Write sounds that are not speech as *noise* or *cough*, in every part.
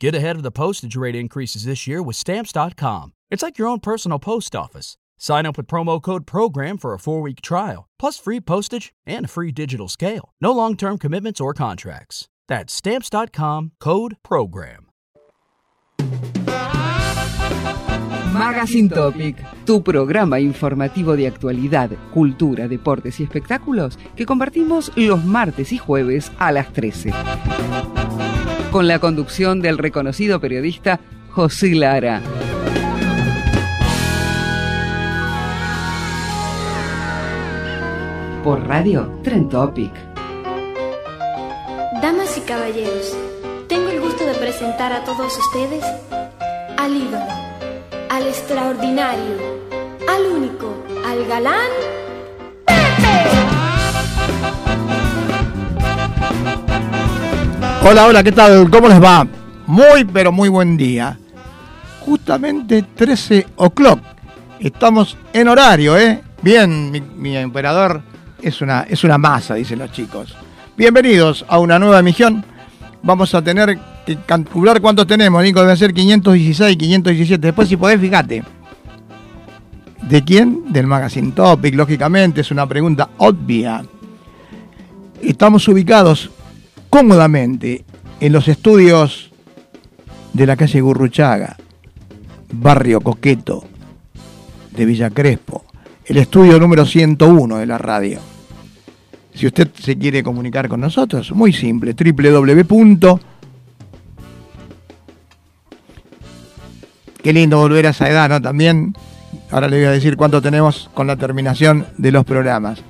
Get ahead of the postage rate increases this year with Stamps.com. It's like your own personal post office. Sign up with promo code PROGRAM for a four week trial, plus free postage and a free digital scale. No long term commitments or contracts. That's Stamps.com code PROGRAM. Magazine Topic, tu programa informativo de actualidad, cultura, deportes y espectáculos que compartimos los martes y jueves a las 13. Con la conducción del reconocido periodista José Lara. Por radio Trend Topic. Damas y caballeros, tengo el gusto de presentar a todos ustedes al ídolo, al extraordinario, al único, al galán Pepe. Hola, hola, ¿qué tal? ¿Cómo les va? Muy, pero muy buen día. Justamente 13 o'clock. Estamos en horario, ¿eh? Bien, mi, emperador es una, es una masa, dicen los chicos. Bienvenidos a una nueva emisión. Vamos a tener que calcular cuántos tenemos, Nico. Debe ser 516, 517. Después, si podés, fíjate. ¿De quién? Del Magazine Topic, lógicamente. Es una pregunta obvia. Estamos ubicados cómodamente en los estudios de la calle Gurruchaga, barrio Coqueto de Villa Crespo, el estudio número 101 de la radio. Si usted se quiere comunicar con nosotros, muy simple, www. Qué lindo volver a esa edad, ¿no? También, ahora le voy a decir cuánto tenemos con la terminación de los programas.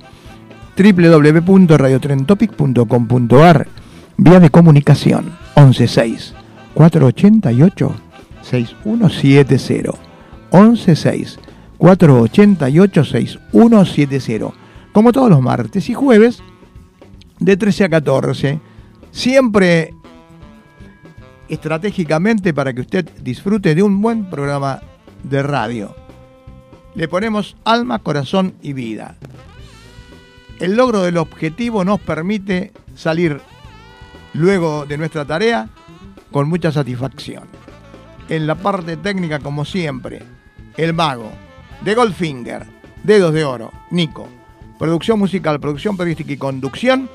www.radiotrentopic.com.ar Vía de comunicación 116 488 6170 116 488 6170 como todos los martes y jueves de 13 a 14 siempre estratégicamente para que usted disfrute de un buen programa de radio. Le ponemos alma, corazón y vida. El logro del objetivo nos permite salir luego de nuestra tarea con mucha satisfacción. En la parte técnica, como siempre, el mago, de Goldfinger, Dedos de Oro, Nico. Producción musical, producción periodística y conducción.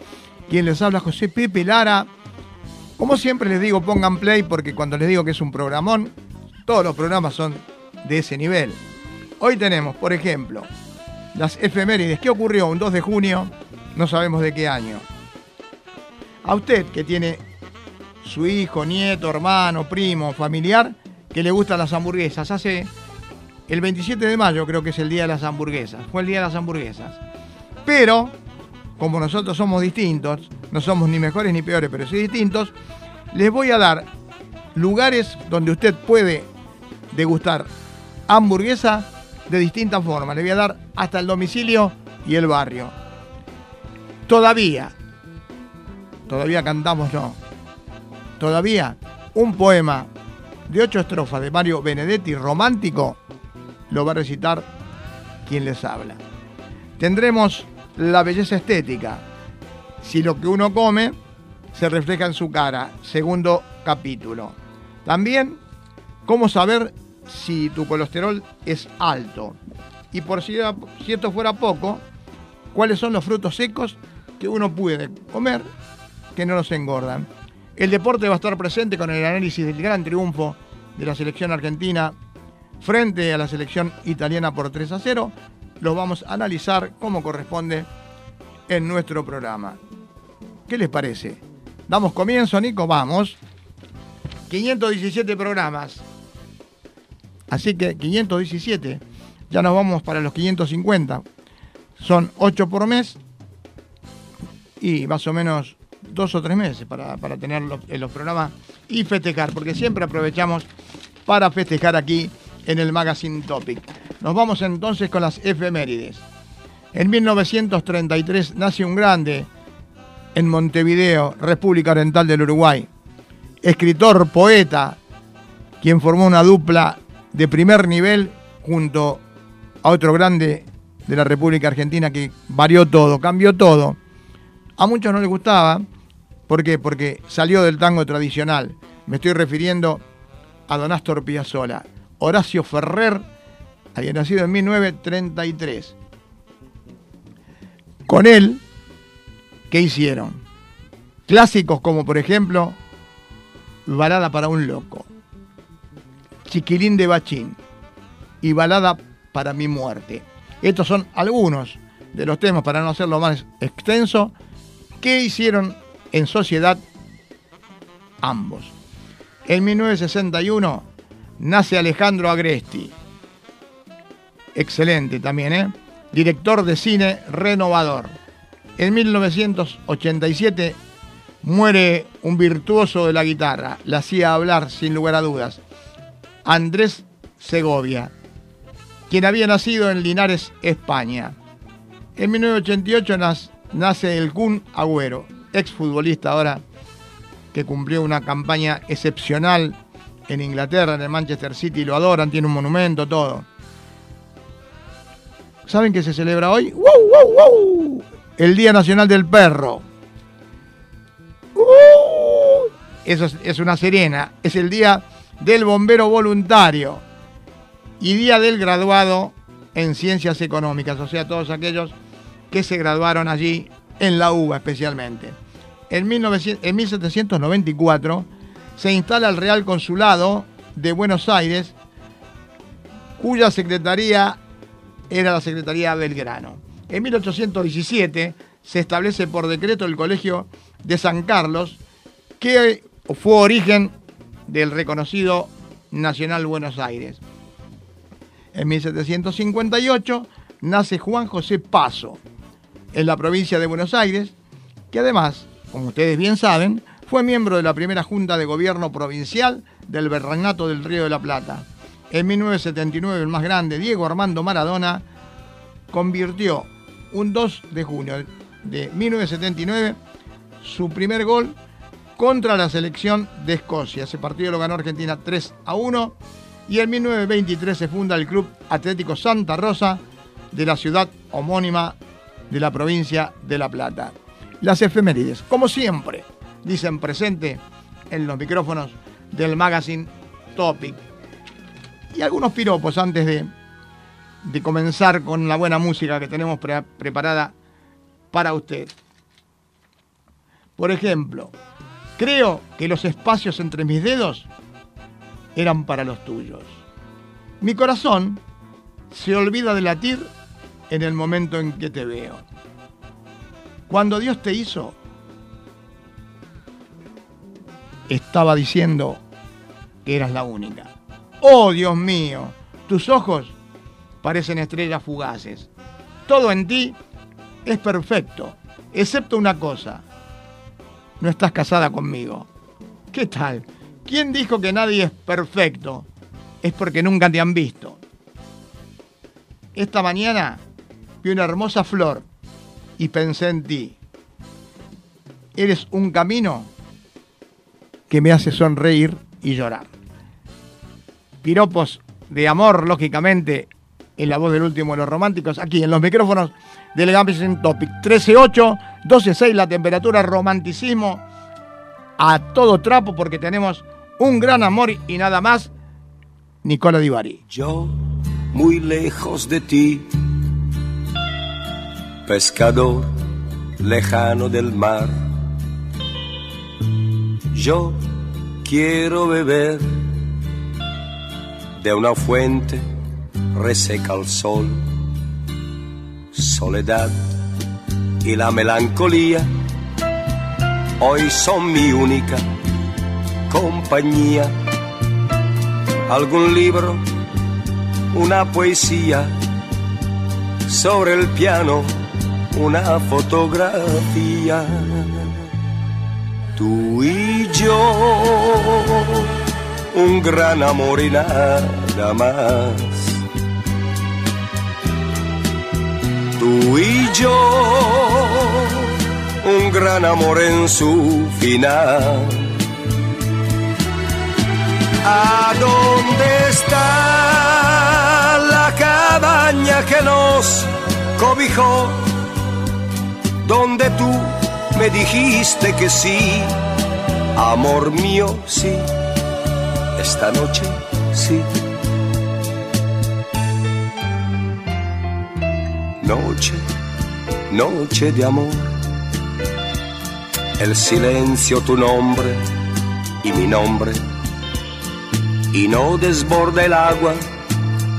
Quien les habla, José Pepe Lara. Como siempre les digo, pongan play porque cuando les digo que es un programón, todos los programas son de ese nivel. Hoy tenemos, por ejemplo, las efemérides. ¿Qué ocurrió un 2 de junio? No sabemos de qué año. A usted que tiene su hijo, nieto, hermano, primo, familiar, que le gustan las hamburguesas. Hace el 27 de mayo creo que es el día de las hamburguesas. Fue el día de las hamburguesas. Pero, como nosotros somos distintos, no somos ni mejores ni peores, pero sí distintos, les voy a dar lugares donde usted puede degustar hamburguesa de distintas formas. Le voy a dar hasta el domicilio y el barrio. Todavía, todavía cantamos no. Todavía un poema de ocho estrofas de Mario Benedetti, romántico, lo va a recitar quien les habla. Tendremos la belleza estética. Si lo que uno come se refleja en su cara, segundo capítulo. También, cómo saber si tu colesterol es alto. Y por si, si esto fuera poco, cuáles son los frutos secos que uno puede comer que no nos engordan. El deporte va a estar presente con el análisis del gran triunfo de la selección argentina frente a la selección italiana por 3 a 0. Lo vamos a analizar como corresponde en nuestro programa. ¿Qué les parece? Damos comienzo, Nico, vamos. 517 programas. Así que 517, ya nos vamos para los 550. Son 8 por mes y más o menos dos o tres meses para, para tener los, en los programas y festejar, porque siempre aprovechamos para festejar aquí en el Magazine Topic. Nos vamos entonces con las efemérides. En 1933 nace un grande en Montevideo, República Oriental del Uruguay. Escritor, poeta, quien formó una dupla de primer nivel junto a otro grande de la República Argentina que varió todo, cambió todo. A muchos no les gustaba, ¿por qué? Porque salió del tango tradicional. Me estoy refiriendo a Don Astor Piazzolla. Horacio Ferrer había nacido en 1933. Con él, ¿qué hicieron? Clásicos como por ejemplo Balada para un loco, Chiquilín de Bachín y Balada para mi muerte. Estos son algunos de los temas, para no hacerlo más extenso, que hicieron en sociedad ambos. En 1961 nace Alejandro Agresti. Excelente también, ¿eh? Director de cine renovador. En 1987 muere un virtuoso de la guitarra. La hacía hablar sin lugar a dudas. Andrés Segovia, quien había nacido en Linares, España. En 1988 nace el Kun Agüero, exfutbolista ahora que cumplió una campaña excepcional en Inglaterra, en el Manchester City, lo adoran, tiene un monumento, todo. ¿Saben qué se celebra hoy? ¡Wow, wow, wow! El Día Nacional del Perro. ¡Uh! Eso es, una serena. Es el Día del Bombero Voluntario y Día del Graduado en Ciencias Económicas, o sea, todos aquellos que se graduaron allí en la UBA especialmente. En, en 1794 se instala el Real Consulado de Buenos Aires, cuya secretaría era la Secretaría Belgrano. En 1817 se establece por decreto el Colegio de San Carlos, que fue origen del reconocido Nacional Buenos Aires. En 1758 nace Juan José Paso, en la provincia de Buenos Aires, que además, como ustedes bien saben, fue miembro de la primera Junta de Gobierno Provincial del Berranato del Río de la Plata. En 1979, el más grande, Diego Armando Maradona, convirtió un 2 de junio de 1979 su primer gol contra la selección de Escocia. Ese partido lo ganó Argentina 3 a 1 y en 1923 se funda el Club Atlético Santa Rosa de la ciudad homónima de la provincia de La Plata. Las efemérides, como siempre, dicen presente en los micrófonos del magazine Topic. Y algunos piropos antes de, de comenzar con la buena música que tenemos preparada para usted. Por ejemplo, creo que los espacios entre mis dedos eran para los tuyos. Mi corazón se olvida de latir en el momento en que te veo. Cuando Dios te hizo, estaba diciendo que eras la única. Oh Dios mío, tus ojos parecen estrellas fugaces. Todo en ti es perfecto, excepto una cosa. No estás casada conmigo. ¿Qué tal? ¿Quién dijo que nadie es perfecto? Es porque nunca te han visto. Esta mañana una hermosa flor y pensé en ti. Eres un camino que me hace sonreír y llorar. Piropos de amor, lógicamente, en la voz del último de los románticos, aquí en los micrófonos del Gambling Topic. 13.8, 12.6 la temperatura, romanticismo a todo trapo porque tenemos un gran amor y nada más. Nicola Divari. Yo, muy lejos de ti, pescador lejano del mar, yo quiero beber de una fuente reseca al sol, soledad y la melancolía. Hoy son mi única compañía. Algún libro, una poesía, sobre el piano una fotografía. Tú y yo, un gran amor y nada más tú y yo, un gran amor en su final. ¿A dónde está la cabaña que nos cobijó? Donde tú me dijiste que sí, Amor mío, sí, esta noche sí. Noche, noche de amor. El silencio tu nombre y mi nombre. Y no desborda el agua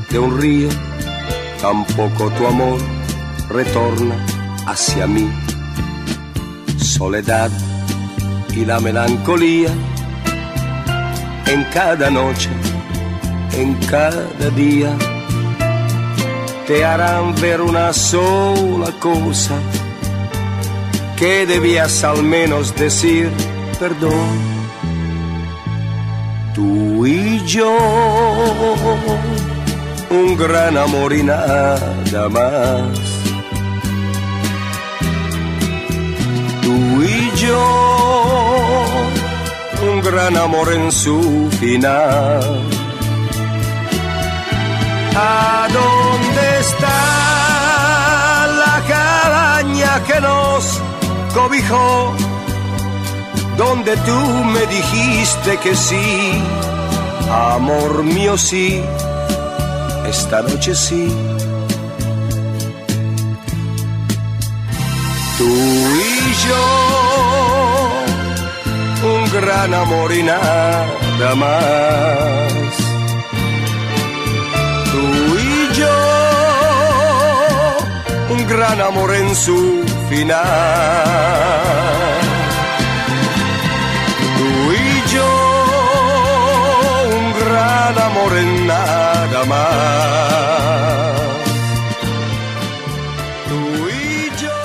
de un río, tampoco tu amor retorna hacia mí. Soledad y la melancolía en cada noche, en cada día, te harán ver una sola cosa que debías al menos decir perdón. Tú y yo, un gran amor y nada más. Yo, un gran amor en su final. ¿A dónde está la cabaña que nos cobijó? Donde tú me dijiste que sí, amor mío sí, esta noche sí. Tú y yo, gran amor y nada más. Tú y yo, un gran amor en su final. Tú y yo, un gran amor en nada más. Tú y yo.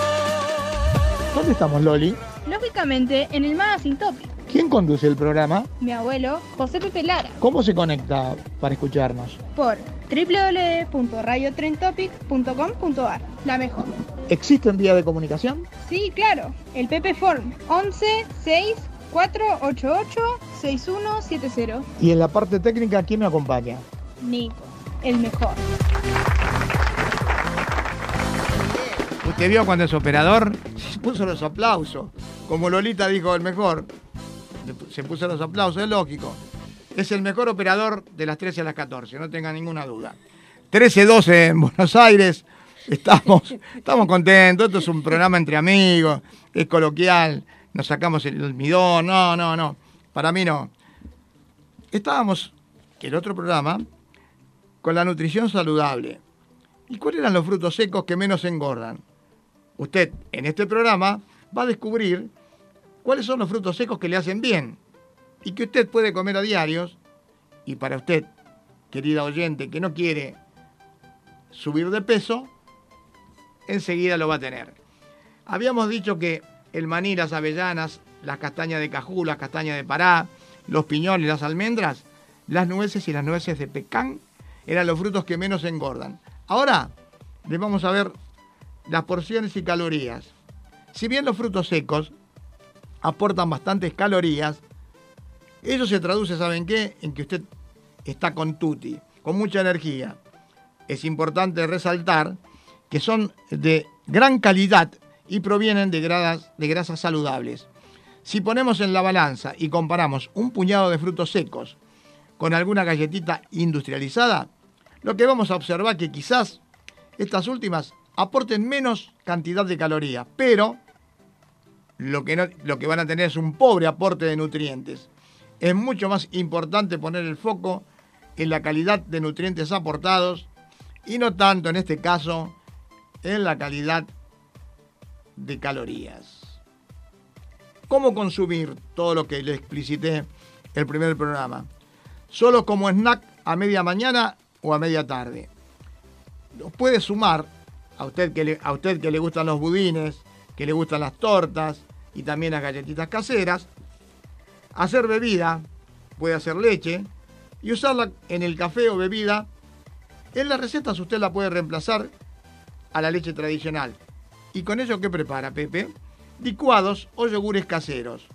¿Dónde estamos, Loli? Lógicamente, en el Magazine Topic, ¿Quién conduce el programa? mi abuelo José Pepe Lara, ¿Cómo se conecta para escucharnos? por www.radiotrentopic.com.ar. La mejor. ¿Existen vías de comunicación? Sí, claro. El Pepe Form 11 6 488 6170. Y en la parte técnica, ¿quién me acompaña? Nico, el mejor. Usted vio cuando es operador, se puso los aplausos. Como Lolita dijo, el mejor. Se puso los aplausos, es lógico. Es el mejor operador de las 13 a las 14, no tenga ninguna duda. 13-12 en Buenos Aires. Estamos, estamos contentos. Esto es un programa entre amigos, es coloquial. Nos sacamos el almidón. No, no, no. Para mí no. Estábamos, el otro programa, con la nutrición saludable. ¿Y cuáles eran los frutos secos que menos engordan? Usted en este programa va a descubrir cuáles son los frutos secos que le hacen bien y que usted puede comer a diarios. Y para usted, querida oyente, que no quiere subir de peso, enseguida lo va a tener. Habíamos dicho que el maní, las avellanas, las castañas de cajú, las castañas de pará, los piñones, las almendras, las nueces y las nueces de pecán eran los frutos que menos engordan. Ahora les vamos a ver las porciones y calorías. Si bien los frutos secos aportan bastantes calorías, eso se traduce, ¿saben qué? En que usted está con tutti, con mucha energía. Es importante resaltar que son de gran calidad y provienen de grasas, de grasas saludables. Si ponemos en la balanza y comparamos un puñado de frutos secos con alguna galletita industrializada, lo que vamos a observar que quizás estas últimas aporten menos cantidad de calorías, pero lo que, no- lo que van a tener es un pobre aporte de nutrientes. Es mucho más importante poner el foco en la calidad de nutrientes aportados y no tanto en este caso en la calidad de calorías. ¿Cómo consumir todo lo que le explicité el primer programa? Solo como snack a media mañana o a media tarde. Lo puede sumar a usted que le, a usted que le gustan los budines, que le gustan las tortas y también las galletitas caseras. Hacer bebida, puede hacer leche y usarla en el café o bebida. En las recetas usted la puede reemplazar a la leche tradicional. ¿Y con ello qué prepara, Pepe? Licuados o yogures caseros.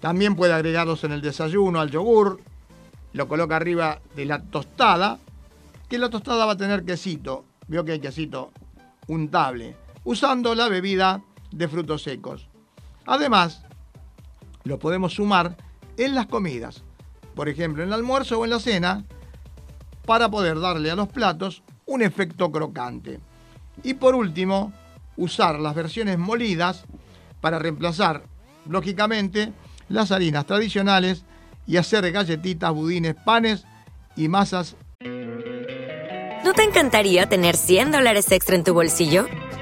También puede agregarlos en el desayuno al yogur. Lo coloca arriba de la tostada, que la tostada va a tener quesito. Veo que hay quesito untable. Usando la bebida de frutos secos. Además, lo podemos sumar en las comidas, por ejemplo en el almuerzo o en la cena, para poder darle a los platos un efecto crocante. Y por último, usar las versiones molidas para reemplazar, lógicamente, las harinas tradicionales y hacer galletitas, budines, panes y masas. ¿No te encantaría tener 100 dólares extra en tu bolsillo?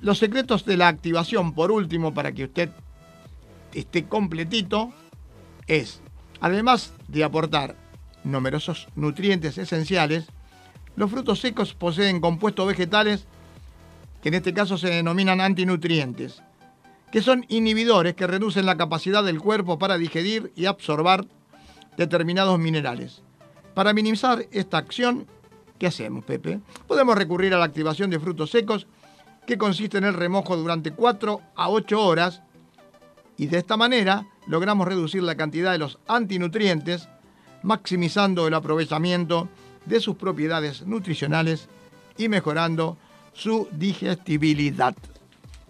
Los secretos de la activación, por último, para que usted esté completito, es, además de aportar numerosos nutrientes esenciales, los frutos secos poseen compuestos vegetales que en este caso se denominan antinutrientes que son inhibidores que reducen la capacidad del cuerpo para digerir y absorber determinados minerales. Para minimizar esta acción, ¿qué hacemos, Pepe? Podemos recurrir a la activación de frutos secos, que consiste en el remojo durante 4 a 8 horas, y de esta manera logramos reducir la cantidad de los antinutrientes, maximizando el aprovechamiento de sus propiedades nutricionales y mejorando su digestibilidad.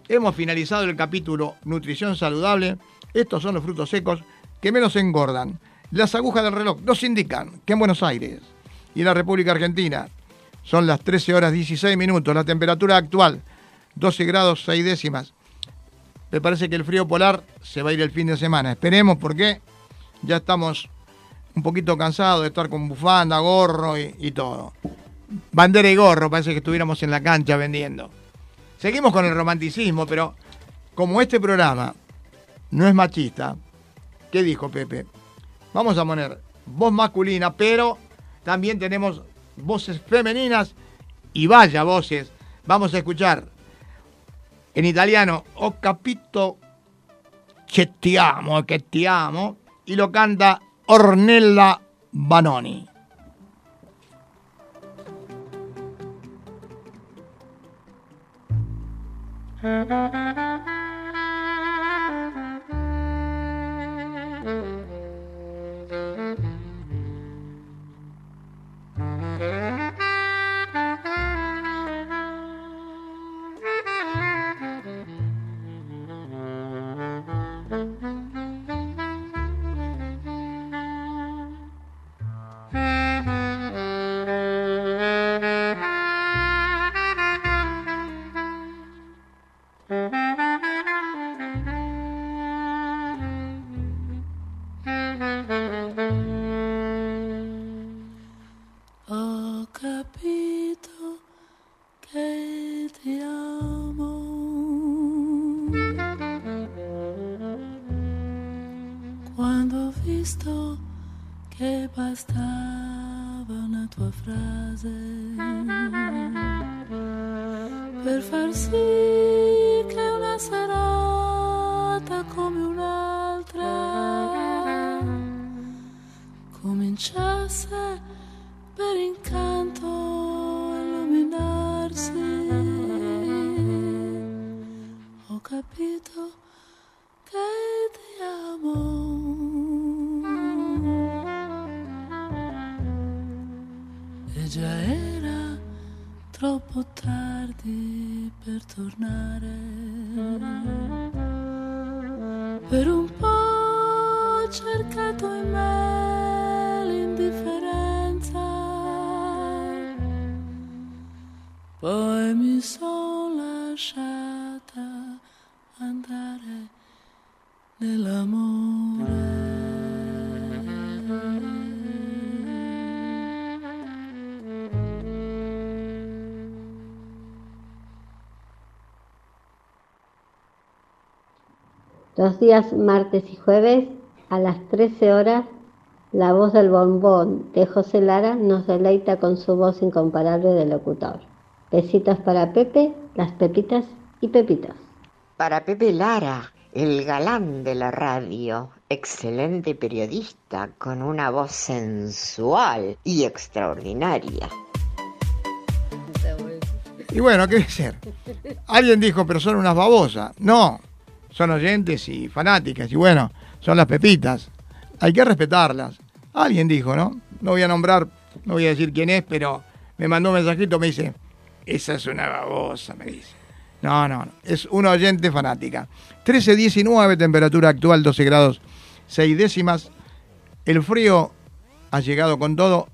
Hemos finalizado el capítulo Nutrición Saludable. Estos son los frutos secos que menos engordan. Las agujas del reloj nos indican que en Buenos Aires y en la República Argentina son las 13 horas 16 minutos. La temperatura actual 12 grados 6 décimas. Me parece que el frío polar se va a ir el fin de semana. Esperemos porque ya estamos un poquito cansados de estar con bufanda, gorro y, y todo. Bandera y gorro, parece que estuviéramos en la cancha vendiendo. Seguimos con el romanticismo, pero como este programa no es machista, ¿qué dijo Pepe? Vamos a poner voz masculina, pero también tenemos voces femeninas y vaya voces. Vamos a escuchar en italiano O capito che ti amo, che ti amo, y lo canta Ornella Banoni. Ho días martes y jueves a las 13 horas, la voz del bombón de José Lara nos deleita con su voz incomparable de locutor. Besitos para Pepe, las Pepitas y Pepitos. Para Pepe Lara, el galán de la radio, excelente periodista con una voz sensual y extraordinaria. Y bueno, ¿qué ser? Alguien dijo, pero son unas babosas. No, son oyentes y fanáticas. Y bueno, son las pepitas. Hay que respetarlas. Alguien dijo, ¿no? No voy a nombrar, no voy a decir quién es, pero me mandó un mensajito, me dice, esa es una babosa, me dice. No, no, no. es una oyente fanática. 13.19, temperatura actual 12 grados 6 décimas. El frío ha llegado con todo,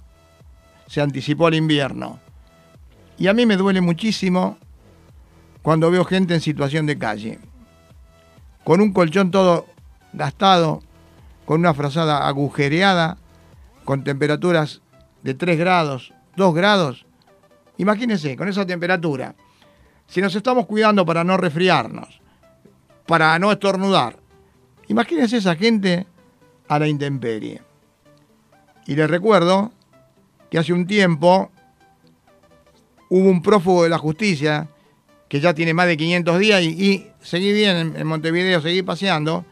se anticipó al invierno. Y a mí me duele muchísimo cuando veo gente en situación de calle, con un colchón todo gastado, con una frazada agujereada, con temperaturas de 3 grados, 2 grados. Imagínense, con esa temperatura, si nos estamos cuidando para no resfriarnos, para no estornudar, imagínense esa gente a la intemperie. Y les recuerdo que hace un tiempo hubo un prófugo de la justicia que ya tiene más de 500 días y, seguí bien en, Montevideo, seguí paseando,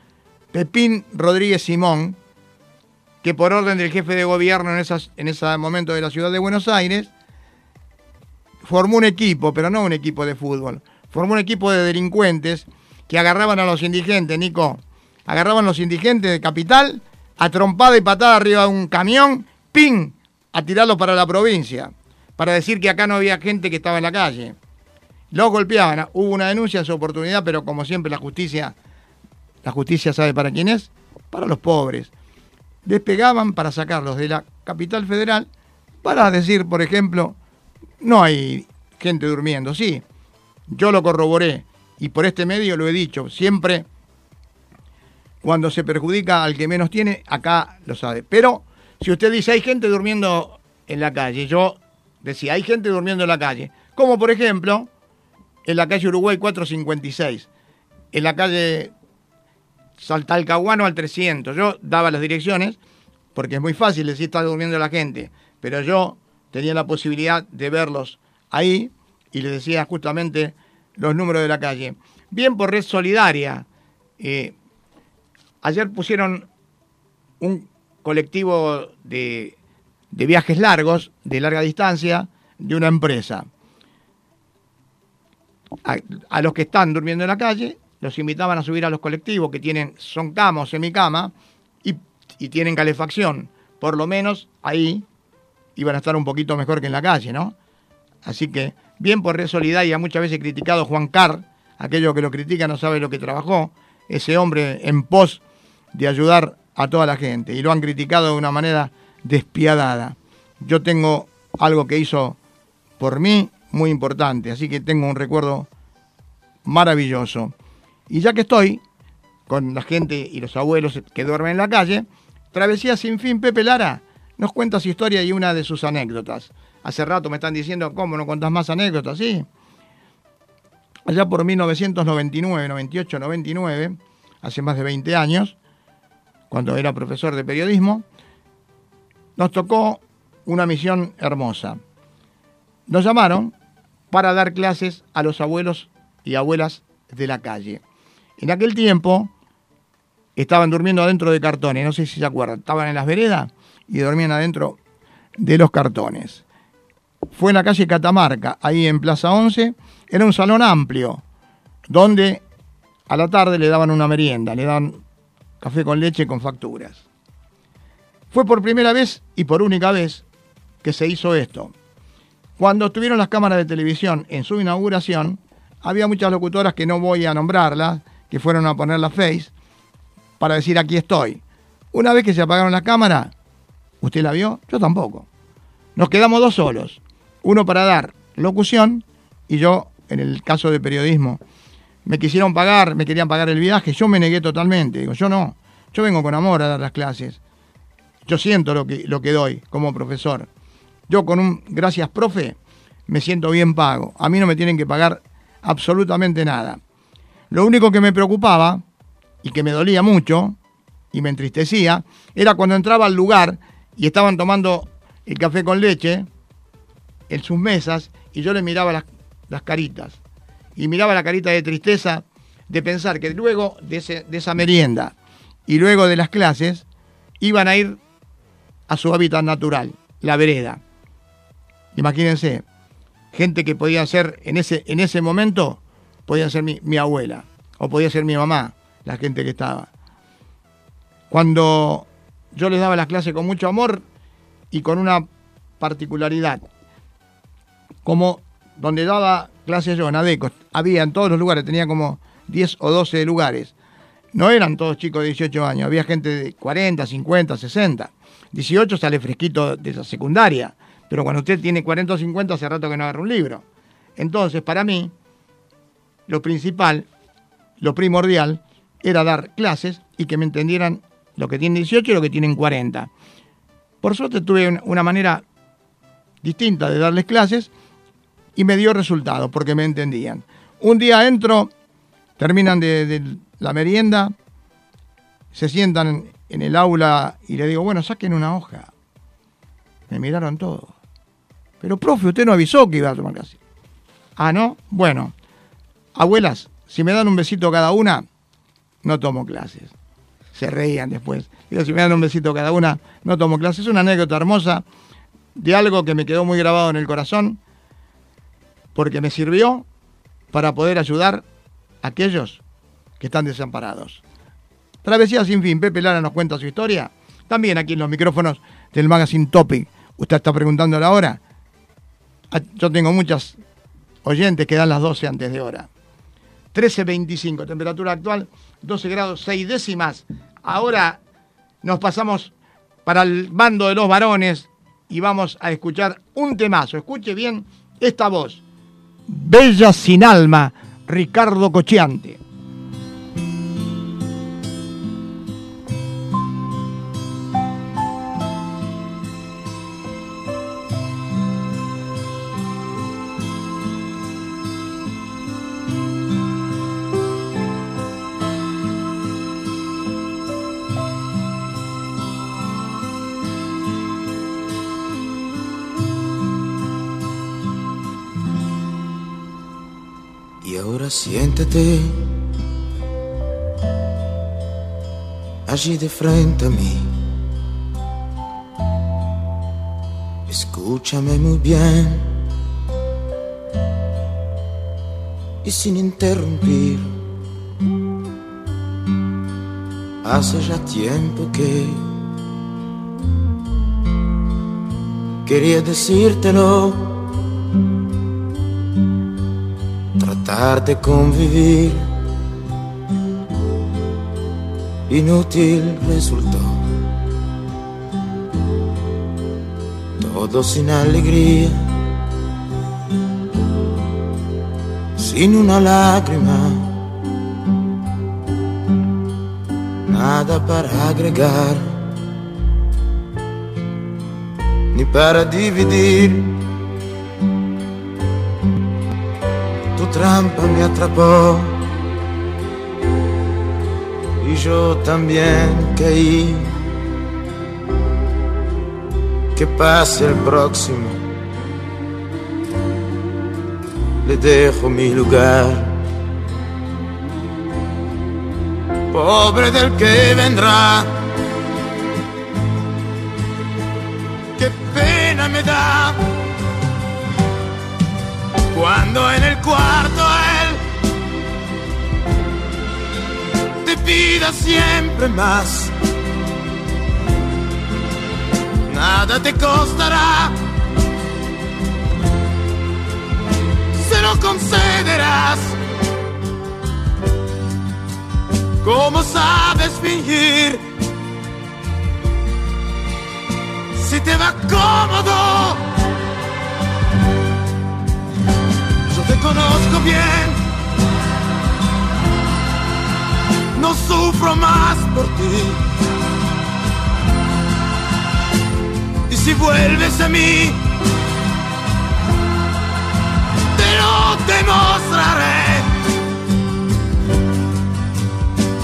Pepín Rodríguez Simón, que por orden del jefe de gobierno en, esas, en ese momento de la ciudad de Buenos Aires, formó un equipo, pero no un equipo de fútbol, formó un equipo de delincuentes que agarraban a los indigentes, Nico, agarraban a los indigentes de capital, a trompada y patada arriba de un camión, ¡ping! a tirarlos para la provincia para decir que acá no había gente que estaba en la calle. Los golpeaban, hubo una denuncia en su oportunidad, pero como siempre la justicia, la justicia sabe para quién es, para los pobres. Despegaban para sacarlos de la capital federal para decir, por ejemplo, no hay gente durmiendo. Sí, yo lo corroboré y por este medio lo he dicho, siempre cuando se perjudica al que menos tiene, acá lo sabe. Pero si usted dice hay gente durmiendo en la calle, yo Decía, hay gente durmiendo en la calle. Como por ejemplo, en la calle Uruguay 456, en la calle Saltalcahuano al 300. Yo daba las direcciones, porque es muy fácil decir está durmiendo la gente, pero yo tenía la posibilidad de verlos ahí y les decía justamente los números de la calle. Bien por Red Solidaria. Eh, ayer pusieron un colectivo de de viajes largos, de larga distancia, de una empresa. A, los que están durmiendo en la calle, los invitaban a subir a los colectivos que tienen, son cama o semicama y, y tienen calefacción. Por lo menos ahí iban a estar un poquito mejor que en la calle, ¿no? Así que, bien por Red Solidaria, muchas veces criticado Juan Carr, aquello que lo critica no sabe lo que trabajó, ese hombre en pos de ayudar a toda la gente. Y lo han criticado de una manera despiadada. Yo tengo algo que hizo por mí muy importante, así que tengo un recuerdo maravilloso. Y ya que estoy con la gente y los abuelos que duermen en la calle, Travesía sin fin, Pepe Lara nos cuenta su historia y una de sus anécdotas. Hace rato me están diciendo, ¿cómo no contás más anécdotas? Sí. Allá por 1999, 98, 99, hace más de 20 años, cuando era profesor de periodismo, nos tocó una misión hermosa. Nos llamaron para dar clases a los abuelos y abuelas de la calle. En aquel tiempo estaban durmiendo adentro de cartones, no sé si se acuerdan, estaban en las veredas y dormían adentro de los cartones. Fue en la calle Catamarca, ahí en Plaza 11, era un salón amplio, donde a la tarde le daban una merienda, le daban café con leche con facturas. Fue por primera vez y por única vez que se hizo esto. Cuando estuvieron las cámaras de televisión en su inauguración, había muchas locutoras que no voy a nombrarlas, que fueron a poner la face para decir aquí estoy. Una vez que se apagaron las cámaras, ¿usted la vio? Yo tampoco. Nos quedamos dos solos. Uno para dar locución y yo, en el caso de periodismo, me quisieron pagar, me querían pagar el viaje, yo me negué totalmente. Digo, yo no, yo vengo con amor a dar las clases. Yo siento lo que, lo que doy como profesor. Yo con un gracias profe me siento bien pago. A mí no me tienen que pagar absolutamente nada. Lo único que me preocupaba y que me dolía mucho y me entristecía era cuando entraba al lugar y estaban tomando el café con leche en sus mesas y yo le miraba las, las caritas. Y miraba la carita de tristeza de pensar que luego de, ese, de esa merienda y luego de las clases iban a ir a su hábitat natural, la vereda. Imagínense, gente que podía ser en ese, en ese momento, podía ser mi, mi abuela o podía ser mi mamá, la gente que estaba. Cuando yo les daba las clases con mucho amor y con una particularidad, como donde daba clases yo en ADECO, había en todos los lugares, tenía como 10 o 12 lugares. No eran todos chicos de 18 años, había gente de 40, 50, 60. 18 sale fresquito de esa secundaria, pero cuando usted tiene 40 o 50 hace rato que no agarra un libro. Entonces, para mí, lo principal, lo primordial, era dar clases y que me entendieran lo que tienen 18 y lo que tienen 40. Por suerte tuve una manera distinta de darles clases y me dio resultado porque me entendían. Un día entro, terminan de, la merienda, se sientan en el aula y le digo, bueno, saquen una hoja. Me miraron todos. Pero, profe, usted no avisó que iba a tomar clase. Ah, ¿no? Bueno, abuelas, si me dan un besito cada una, no tomo clases. Se reían después. Digo, si me dan un besito cada una, no tomo clases. Es una anécdota hermosa de algo que me quedó muy grabado en el corazón, porque me sirvió para poder ayudar a aquellos que están desamparados. Travesía sin fin, Pepe Lara nos cuenta su historia. También aquí en los micrófonos del Magazine Topic. Usted está preguntando la hora. Ah, yo tengo muchas oyentes que dan las 12 antes de hora. 13.25, temperatura actual 12 grados 6 décimas. Ahora nos pasamos para el bando de los varones y vamos a escuchar un temazo. Escuche bien esta voz. Bella sin alma, Ricardo Cochiante. siéntate allí de frente a mí. Escúchame muy bien y sin interrumpir. Hace ya tiempo que quería decírtelo de convivir. Inútil resultó. Todo sin alegría, sin una lágrima, nada para agregar, ni para dividir trampa me atrapó y yo también caí. Que pase el próximo, le dejo mi lugar. Pobre del que vendrá, qué pena me da cuando en cuarto él te pida siempre más. Nada te costará, se lo concederás. ¿Cómo sabes fingir? Si te va cómodo conozco bien. No sufro más por ti. Y si vuelves a mí, te lo demostraré.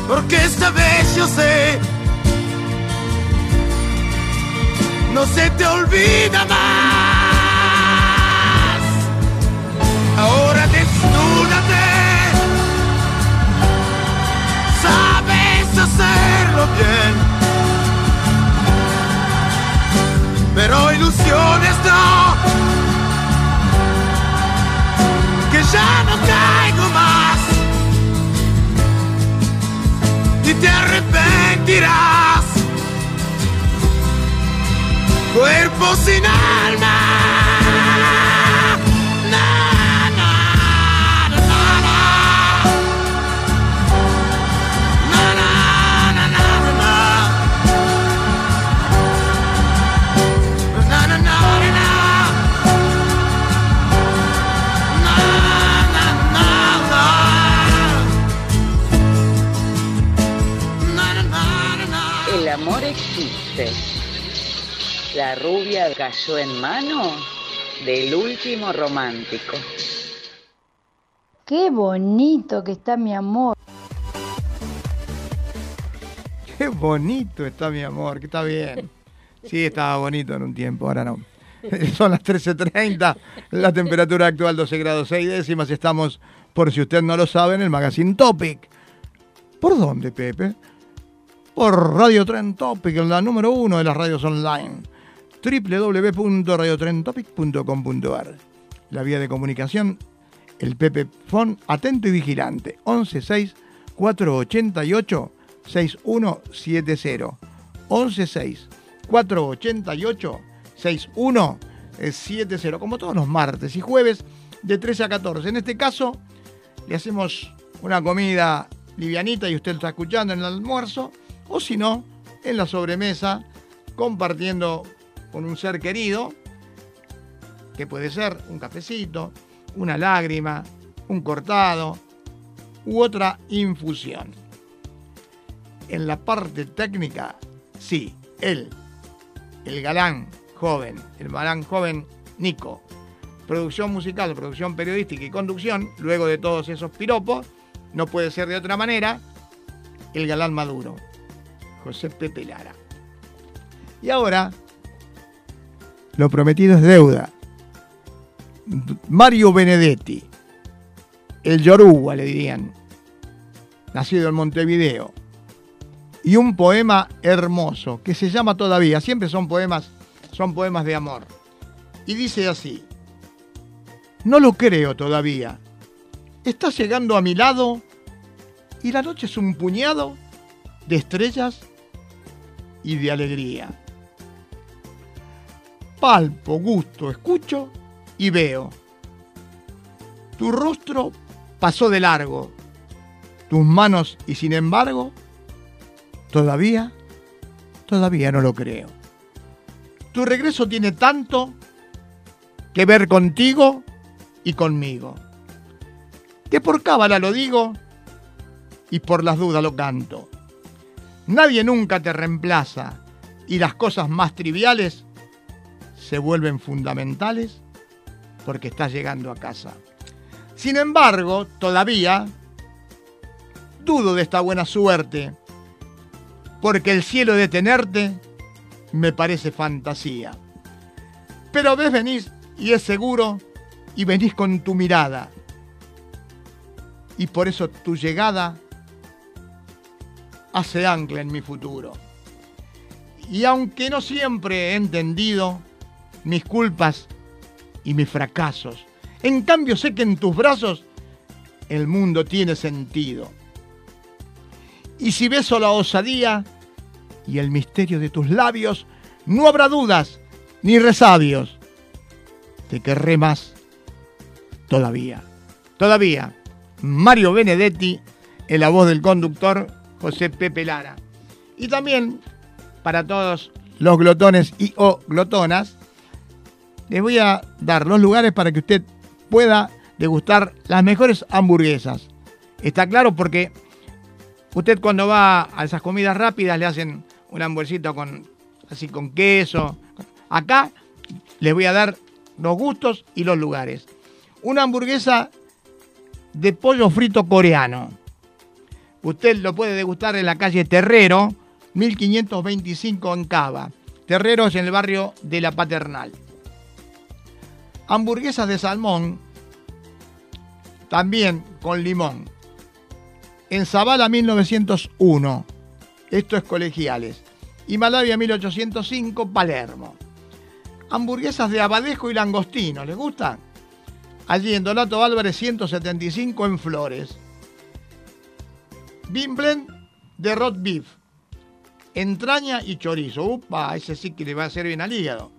Porque esta vez yo sé, no se te olvida más. bien. Pero ilusiones no, que ya no caigo más. Y te arrepentirás, cuerpo sin alma. Existe. La rubia cayó en mano del último romántico. Qué bonito que está mi amor. Qué bonito está mi amor, que está bien. Sí, estaba bonito en un tiempo, ahora no. *laughs* Son las 13.30, la temperatura actual 12 grados 6 décimas. Estamos, por si usted no lo sabe, en el Magazine Topic. ¿Por dónde, Pepe? Por Radio Tren Topic, la número uno de las radios online. www.radiotrentopic.com.ar La vía de comunicación, el Pepe Fon, atento y vigilante. 116 488 6170. 116 488 6170. Como todos los martes y jueves, de 13 a 14. En este caso, le hacemos una comida livianita y usted está escuchando en el almuerzo, o si no, en la sobremesa, compartiendo con un ser querido, que puede ser un cafecito, una lágrima, un cortado u otra infusión. En la parte técnica, sí, él, el galán joven, el galán joven Nico. Producción musical, producción periodística y conducción, luego de todos esos piropos, no puede ser de otra manera, el galán maduro, José Pepe Lara. Y ahora, lo prometido es deuda. Mario Benedetti, el Yoruba le dirían, nacido en Montevideo, y un poema hermoso que se llama Todavía, siempre son poemas, son poemas de amor. Y dice así: No lo creo todavía. Estás llegando a mi lado y la noche es un puñado de estrellas y de alegría. Palpo, gusto, escucho y veo. Tu rostro pasó de largo, tus manos y sin embargo, todavía, todavía no lo creo. Tu regreso tiene tanto que ver contigo y conmigo, que por cábala lo digo y por las dudas lo canto. Nadie nunca te reemplaza y las cosas más triviales se vuelven fundamentales porque estás llegando a casa. Sin embargo, todavía dudo de esta buena suerte, porque el cielo de tenerte me parece fantasía. Pero ves, venís y es seguro y venís con tu mirada. Y por eso tu llegada hace ancla en mi futuro. Y aunque no siempre he entendido mis culpas y mis fracasos, en cambio sé que en tus brazos el mundo tiene sentido. Y si beso la osadía y el misterio de tus labios, no habrá dudas ni resabios. Te querré más todavía. Todavía. Mario Benedetti, en la voz del conductor José Pepe Lara. Y también para todos los glotones y o glotonas, les voy a dar los lugares para que usted pueda degustar las mejores hamburguesas. Está claro porque usted cuando va a esas comidas rápidas le hacen un hamburguesito con así con queso. Acá les voy a dar los gustos y los lugares. Una hamburguesa de pollo frito coreano. Usted lo puede degustar en la calle Terrero, 1525 en Cava. Terrero es en el barrio de La Paternal. Hamburguesas de salmón, también con limón. En Zavala 1901. Esto es colegiales. Himalaya 1805, Palermo. Hamburguesas de abadejo y langostino, ¿les gustan? Allí en Donato Álvarez 175 en Flores. Bimblen de Rot Beef. Entraña y chorizo. Upa, ese sí que le va a hacer bien al hígado.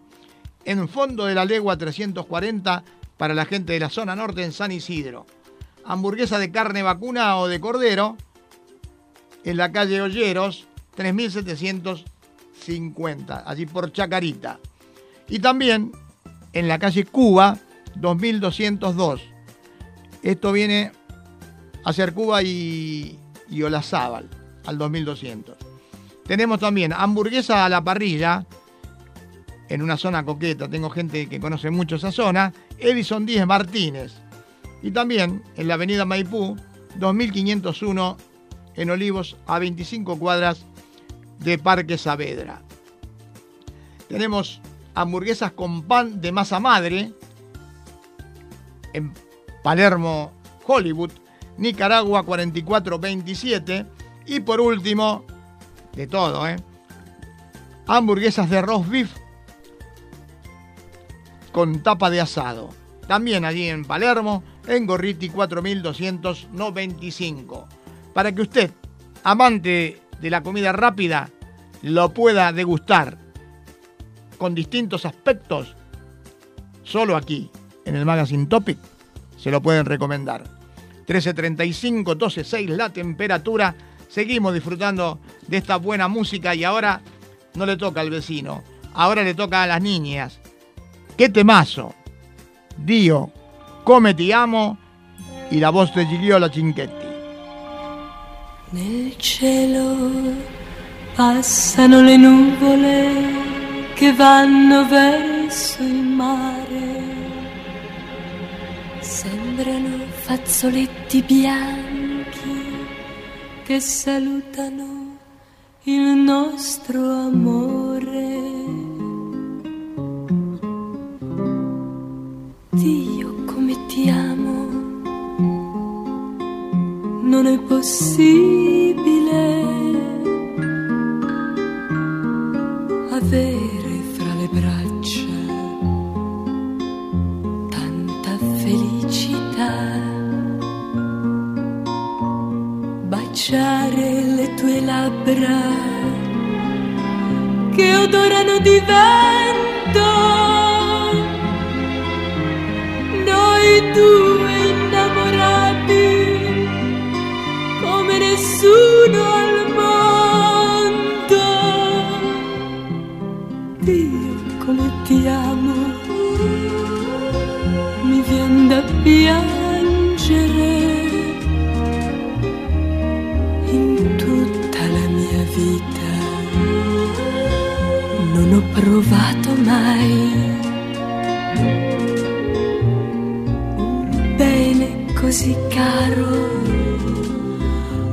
en fondo de la legua 340 para la gente de la zona norte en San Isidro. Hamburguesa de carne vacuna o de cordero en la calle Olleros 3750, allí por Chacarita. Y también en la calle Cuba 2202. Esto viene a ser Cuba y, y Olazábal al 2200. Tenemos también hamburguesa a la parrilla en una zona coqueta. Tengo gente que conoce mucho esa zona. Edison 10 Martínez. Y también en la avenida Maipú 2501 en Olivos a 25 cuadras de Parque Saavedra. Tenemos hamburguesas con pan de masa madre en Palermo, Hollywood, Nicaragua 4427 y por último, de todo, ¿eh? hamburguesas de roast beef con tapa de asado. También allí en Palermo, en Gorriti 4295 para que usted, amante de la comida rápida, lo pueda degustar con distintos aspectos, solo aquí, en el Magazine Topic, se lo pueden recomendar. 13.35, 12.6 la temperatura. Seguimos disfrutando de esta buena música y ahora no le toca al vecino, ahora le toca a las niñas. ¡Qué temazo! Dio, come ti amo y la voz de Gigliola Cinchetti. Nel cielo passano le nuvole che vanno verso mare. Sembrano fazzoletti bianchi che salutano il nostro amore. Dio come ti amo non è possibile avere fra le braccia baciare le tue labbra che odorano di vento, noi due così caro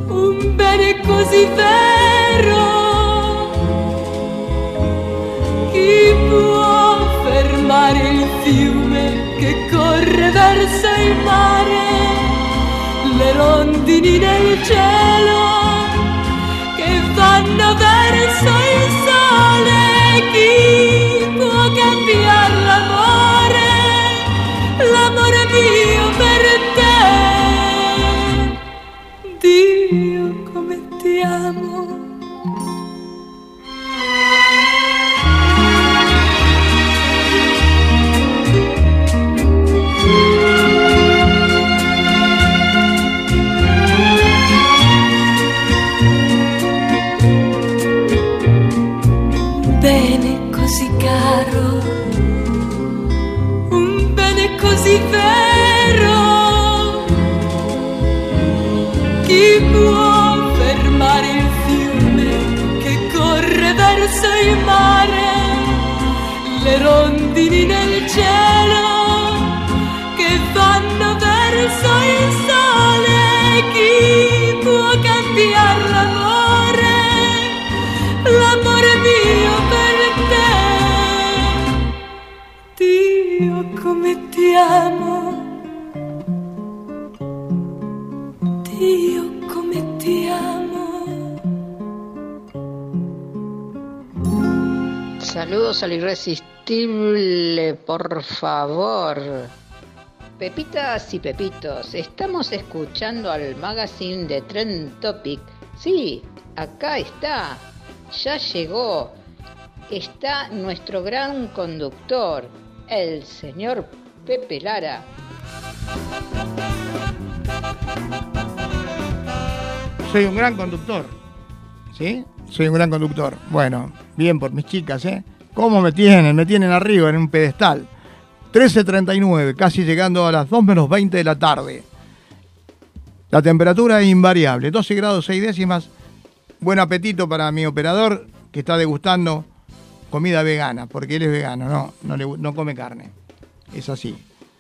un bene così vero. Chi può fermare il fiume che corre verso il mare? Le rondini del cielo che vanno verso il sole. Chi ti amo. Dio come amo. Saludos al irresistible, por favor. Pepitas y pepitos, estamos escuchando al magazine de Trend Topic. Sí, acá está, ya llegó está nuestro gran conductor, el señor Pepe Lara. Soy un gran conductor. ¿Sí? Soy un gran conductor. Bueno, bien por mis chicas, ¿eh? ¿Cómo me tienen? Me tienen arriba en un pedestal. 13.39, casi llegando a las 2 menos 20 de la tarde. La temperatura es invariable, 12 grados 6 décimas. Buen apetito para mi operador que está degustando comida vegana, porque él es vegano, no, no, le- no come carne. Es así.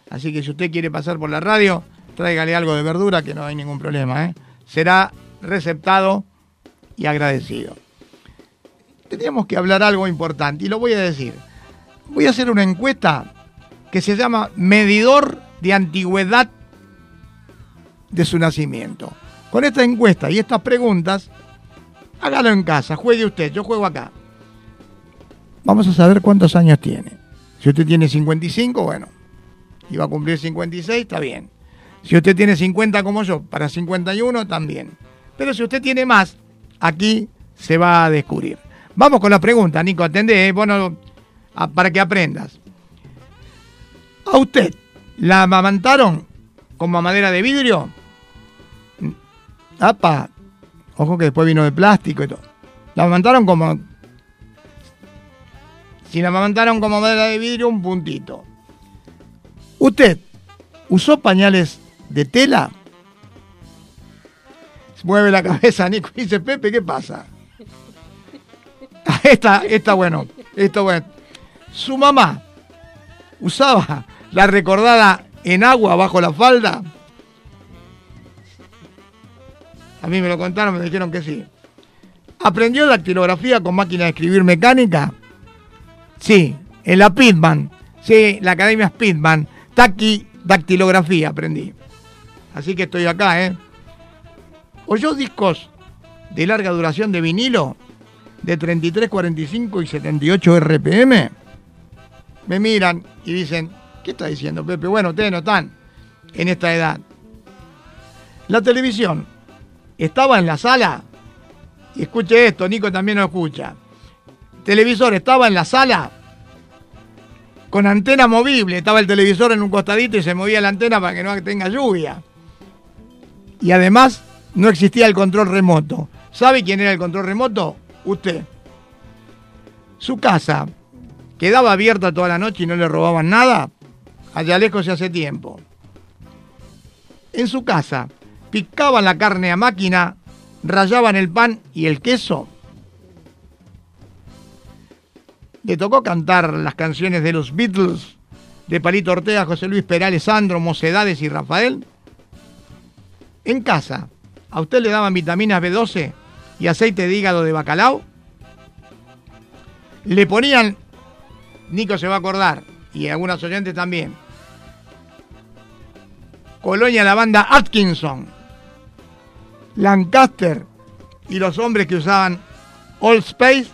Así que si usted quiere pasar por la radio, tráigale algo de verdura que no hay ningún problema. ¿eh? Será receptado y agradecido. Tendríamos que hablar algo importante y lo voy a decir. Voy a hacer una encuesta que se llama Medidor de Antigüedad de su nacimiento. Con esta encuesta y estas preguntas, hágalo en casa, juegue usted, yo juego acá. Vamos a saber cuántos años tiene. Si usted tiene 55, bueno, y va a cumplir 56, está bien. Si usted tiene 50 como yo, para 51 también. Pero si usted tiene más, aquí se va a descubrir. Vamos con la pregunta, Nico, atendé, ¿eh? Vos no- a- para que aprendas. ¿A usted la amamantaron con mamadera de vidrio? Apa, ojo que después vino de plástico y todo. La amamantaron como... Si la amamantaron con mamadera de vidrio, un puntito. ¿Usted usó pañales de tela? Mueve la cabeza Nico y dice, Pepe, ¿qué pasa? *laughs* Esta, esta bueno, esto bueno. Su mamá usaba la recordada en agua bajo la falda. A mí me lo contaron, me dijeron que sí. ¿Aprendió dactilografía con máquina de escribir mecánica? Sí, en la Pitman. Sí, la Academia Speedman. Taqui, dactilografía aprendí. Así que estoy acá, ¿eh? ¿Oyó discos de larga duración de vinilo? De 33, 45 y 78 RPM. Me miran y dicen, ¿qué está diciendo Pepe? Bueno, ustedes no están en esta edad. La televisión estaba en la sala. Y escuche esto, Nico también lo escucha. Televisor estaba en la sala con antena movible. Estaba el televisor en un costadito y se movía la antena para que no tenga lluvia. Y además no existía el control remoto. ¿Sabe quién era el control remoto? Usted. Su casa quedaba abierta toda la noche y no le robaban nada. Allá lejos se hace tiempo. En su casa picaban la carne a máquina, rayaban el pan y el queso. Le tocó cantar las canciones de los Beatles, de Palito Ortega, José Luis Perales, Sandro, Mocedades y Rafael. En casa, ¿a usted le daban vitaminas B12 y aceite de hígado de bacalao? Le ponían, Nico se va a acordar, y algunos oyentes también, Colonia la banda Atkinson, Lancaster y los hombres que usaban Old Space,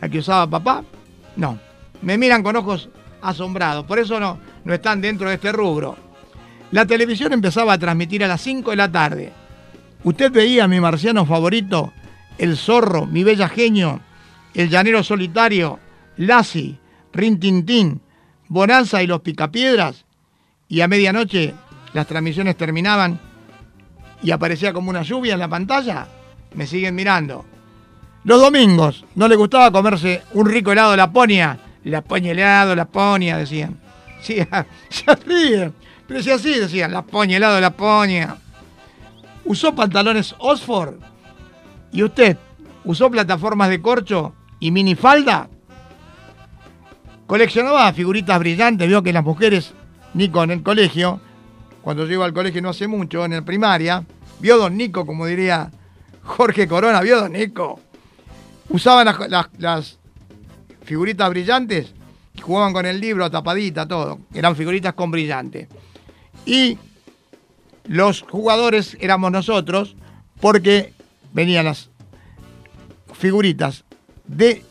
la que usaba papá, no. Me miran con ojos asombrados, por eso no, no están dentro de este rubro. La televisión empezaba a transmitir a las 5 de la tarde. Usted veía a mi marciano favorito, el zorro, mi bella genio, el llanero solitario, Lassie, Rintintín, Bonanza y los Picapiedras. Y a medianoche las transmisiones terminaban y aparecía como una lluvia en la pantalla. Me siguen mirando. Los domingos no le gustaba comerse un rico helado de Laponia. Laponia helado, Laponia, decían. Sí, *laughs* se ríen. Pero si así decían, Laponia helado, Laponia. ¿Usó pantalones Oxford? ¿Y usted usó plataformas de corcho y minifalda? Coleccionaba figuritas brillantes, vio que las mujeres, Nico en el colegio, cuando iba al colegio no hace mucho, en el primaria, vio don Nico, como diría Jorge Corona, vio don Nico. Usaban las, las- figuritas brillantes y jugaban con el libro tapadita, todo. Eran figuritas con brillante. Y los jugadores éramos nosotros porque venían las figuritas de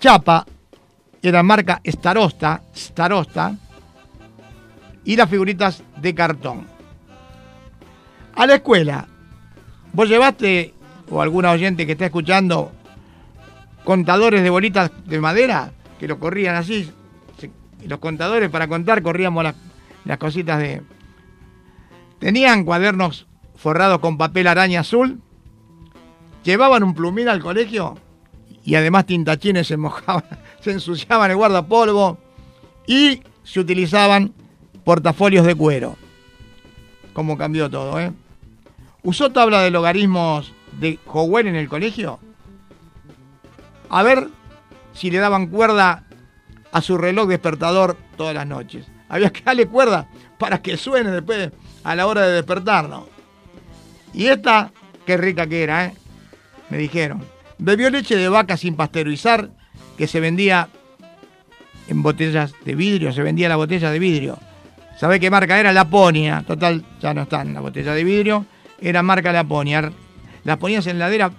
chapa, era marca Starosta, Starosta, y las figuritas de cartón. A la escuela, vos llevaste, o alguna oyente que está escuchando, contadores de bolitas de madera que lo corrían así. Los contadores para contar corríamos las, las cositas de... Tenían cuadernos forrados con papel araña azul. Llevaban un plumín al colegio y además tintachines se mojaban, *laughs* se ensuciaban el guardapolvo y se utilizaban portafolios de cuero. Cómo cambió todo, ¿eh? ¿Usó tabla de logaritmos de Howell en el colegio? A ver si le daban cuerda a su reloj despertador todas las noches. Había que darle cuerda para que suene después a la hora de despertarnos. Y esta, qué rica que era, ¿eh? Me dijeron. Bebió leche de vaca sin pasteurizar que se vendía en botellas de vidrio, se vendía la botella de vidrio. ¿Sabe qué marca era? Laponia. Total, ya no está en la botella de vidrio. Era marca Laponia. Las ponías en la heladera,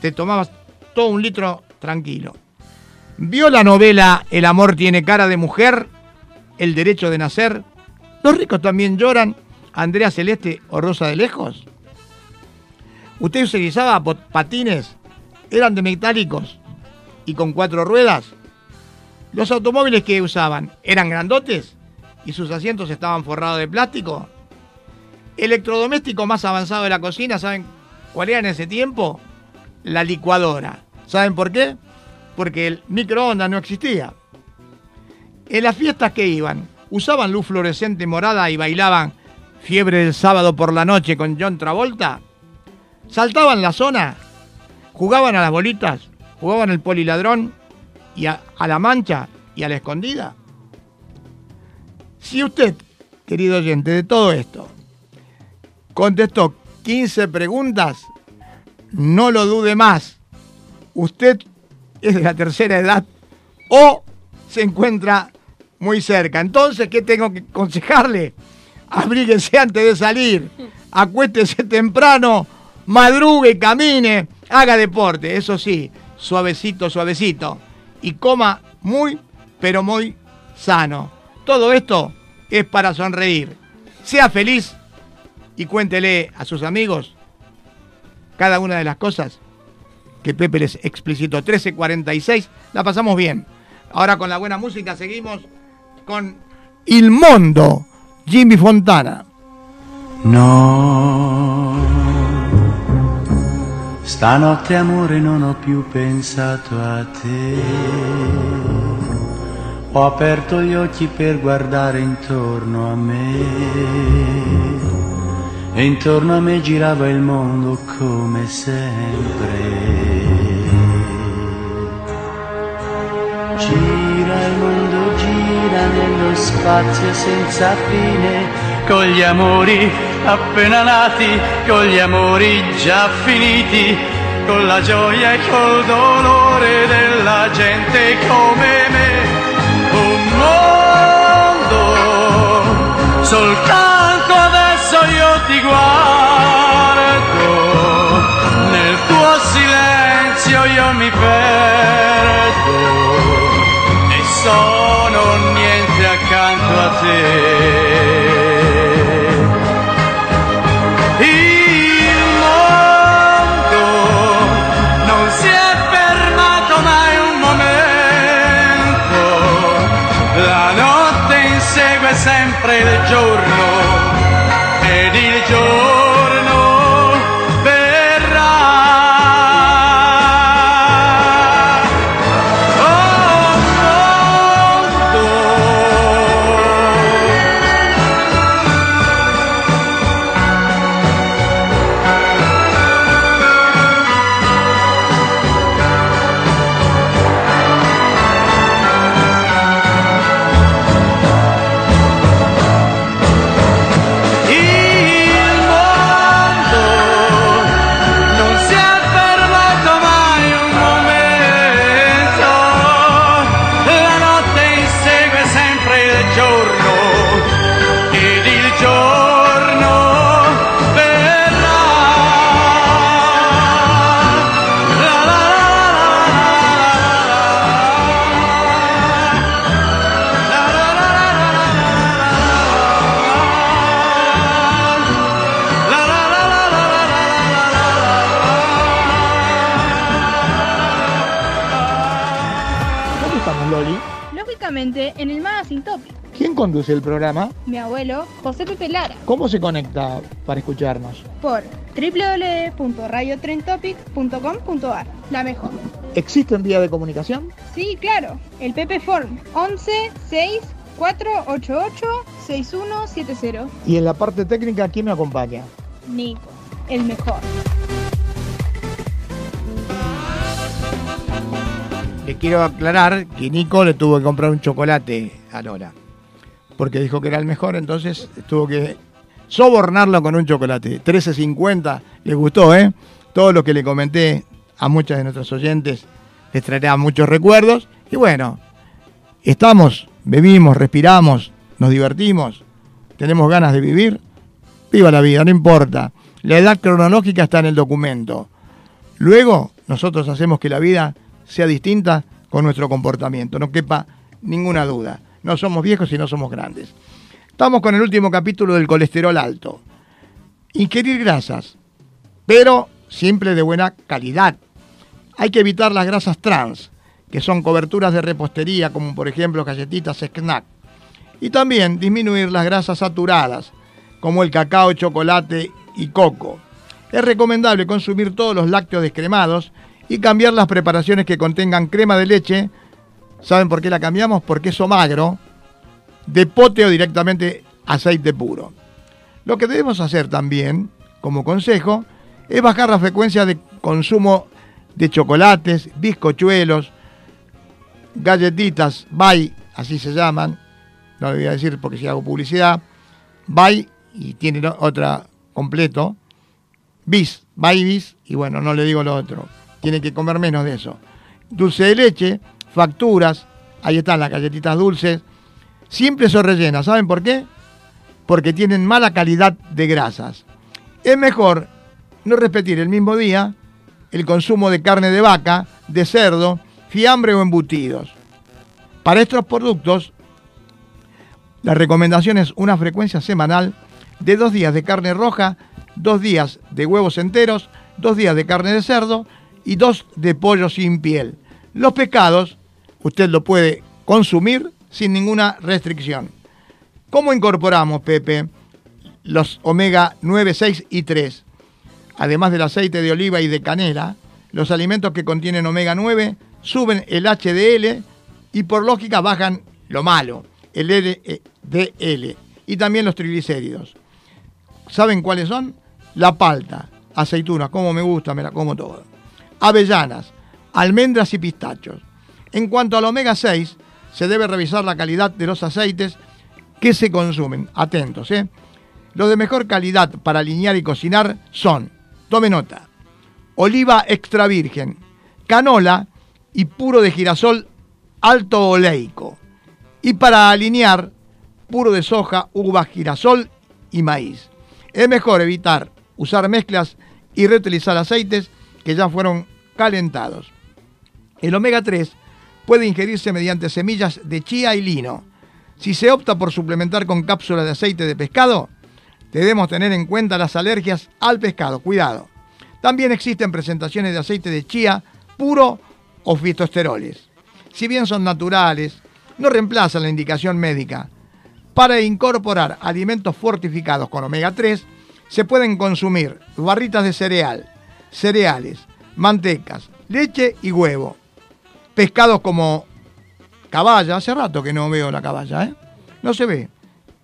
te tomabas todo un litro tranquilo. ¿Vio la novela El amor tiene cara de mujer? El derecho de nacer. Los ricos también lloran. Andrea Celeste o Rosa de Lejos. ¿Usted pot- patines? ¿Eran de metálicos y con cuatro ruedas? ¿Los automóviles que usaban eran grandotes y sus asientos estaban forrados de plástico? Electrodoméstico más avanzado de la cocina, ¿saben cuál era en ese tiempo? La licuadora. ¿Saben por qué? Porque el microondas no existía. En las fiestas que iban, usaban luz fluorescente morada y bailaban Fiebre del sábado por la noche con John Travolta. Saltaban la zona, jugaban a las bolitas, jugaban al poliladrón y a, a la mancha y a la escondida. Si usted, querido oyente, de todo esto, contestó 15 preguntas, no lo dude más. Usted es de la tercera edad o se encuentra muy cerca. Entonces, ¿qué tengo que aconsejarle? Abríguese antes de salir, acuéstese temprano, madrugue, camine, haga deporte, eso sí, suavecito, suavecito. Y coma muy, pero muy sano. Todo esto es para sonreír. Sea feliz y cuéntele a sus amigos cada una de las cosas que Pepe les explicitó. 1346, la pasamos bien. Ahora con la buena música seguimos con Il Mondo, Jimmy Fontana. No, stanotte amore non ho più pensato a te. Ho aperto gli occhi per guardare intorno a me. E intorno a me girava il mondo come sempre. Gira il mondo, gira nello spazio senza fine, con gli amori appena nati, con gli amori già finiti, con la gioia e col dolore della gente come me. Un mondo, soltanto adesso io ti guardo, nel tuo silenzio io mi sono niente accanto a te. Il mondo non si è fermato mai un momento, la notte insegue sempre il giorno conduce el programa? Mi abuelo, José Pepe Lara, ¿Cómo se conecta para escucharnos? por www.radiotrentopic.com.ar. La mejor. ¿Existe un día de comunicación? Sí, claro. El Pepe Form 11 6 488 6170. Y en la parte técnica, ¿quién me acompaña? Nico, el mejor. Le quiero aclarar que Nico le tuvo que comprar un chocolate a Nora. Porque dijo que era el mejor, entonces tuvo que sobornarlo con un chocolate. 13.50, le gustó, ¿eh? Todo lo que le comenté a muchas de nuestros oyentes les traerá muchos recuerdos. Y bueno, estamos, bebimos, respiramos, nos divertimos, tenemos ganas de vivir. Viva la vida, no importa. La edad cronológica está en el documento. Luego, nosotros hacemos que la vida sea distinta con nuestro comportamiento, no quepa ninguna duda. No somos viejos y no somos grandes. Estamos con el último capítulo del colesterol alto. Ingerir grasas, pero siempre de buena calidad. Hay que evitar las grasas trans, que son coberturas de repostería, como por ejemplo galletitas snack. Y también disminuir las grasas saturadas, como el cacao, chocolate y coco. Es recomendable consumir todos los lácteos descremados y cambiar las preparaciones que contengan crema de leche. ¿Saben por qué la cambiamos? Por queso magro, de pote o directamente aceite puro. Lo que debemos hacer también, como consejo, es bajar la frecuencia de consumo de chocolates, bizcochuelos, galletitas, bye, así se llaman, no lo voy a decir porque si hago publicidad, bye y tiene otra completo, bis, bye bis, y bueno, no le digo lo otro, tiene que comer menos de eso. Dulce de leche, facturas, ahí están las galletitas dulces, siempre son rellenas, ¿saben por qué? Porque tienen mala calidad de grasas. Es mejor no repetir el mismo día el consumo de carne de vaca, de cerdo, fiambre o embutidos. Para estos productos, la recomendación es una frecuencia semanal de dos días de carne roja, dos días de huevos enteros, dos días de carne de cerdo y dos de pollo sin piel. Los pescados, usted lo puede consumir sin ninguna restricción. ¿Cómo incorporamos, Pepe, los omega 9, 6 y 3? Además del aceite de oliva y de canela, los alimentos que contienen omega 9 suben el HDL y por lógica bajan lo malo, el LDL y también los triglicéridos. ¿Saben cuáles son? La palta, aceitunas, como me gusta, me la como toda. Avellanas, almendras y pistachos. En cuanto al omega 6, se debe revisar la calidad de los aceites que se consumen. Atentos, ¿eh? Los de mejor calidad para alinear y cocinar son, tome nota, oliva extra virgen, canola y puro de girasol alto oleico. Y para alinear, puro de soja, uvas, girasol y maíz. Es mejor evitar usar mezclas y reutilizar aceites que ya fueron calentados. El omega 3 puede ingerirse mediante semillas de chía y lino. Si se opta por suplementar con cápsulas de aceite de pescado, debemos tener en cuenta las alergias al pescado. Cuidado. También existen presentaciones de aceite de chía puro o fitosteroles. Si bien son naturales, no reemplazan la indicación médica. Para incorporar alimentos fortificados con omega 3, se pueden consumir barritas de cereal, cereales, mantecas, leche y huevo. Pescados como caballa, hace rato que no veo la caballa, ¿eh? No se ve.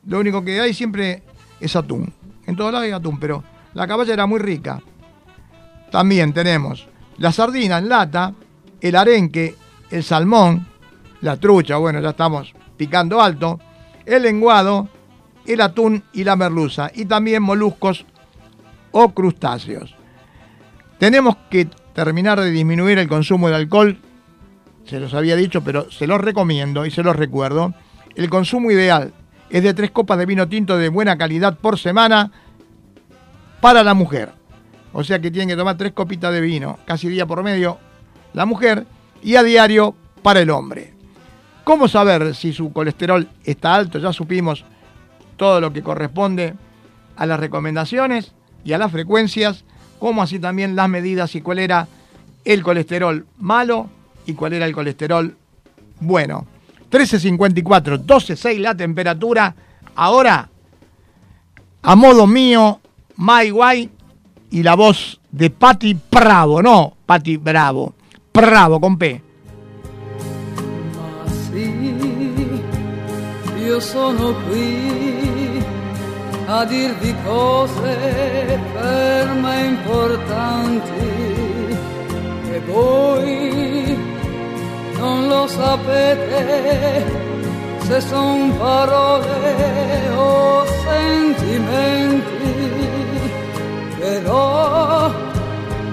Lo único que hay siempre es atún. En todos lados hay atún, pero la caballa era muy rica. También tenemos la sardina en lata, el arenque, el salmón, la trucha, bueno, ya estamos picando alto, el lenguado, el atún y la merluza, y también moluscos o crustáceos. Tenemos que terminar de disminuir el consumo de alcohol, se los había dicho, pero se los recomiendo y se los recuerdo. El consumo ideal es de tres copas de vino tinto de buena calidad por semana para la mujer. O sea que tienen que tomar tres copitas de vino, casi día por medio, la mujer, y a diario para el hombre. ¿Cómo saber si su colesterol está alto? Ya supimos todo lo que corresponde a las recomendaciones y a las frecuencias, como así también las medidas y cuál era el colesterol malo y cuál era el colesterol bueno. 13.54, 12.6 la temperatura. Ahora, a modo mío, My Guay y la voz de Patti Bravo, no Patti Bravo, Bravo con P. io sono qui a dirvi cose per me importanti e voi non lo sapete se son parole o sentimenti, però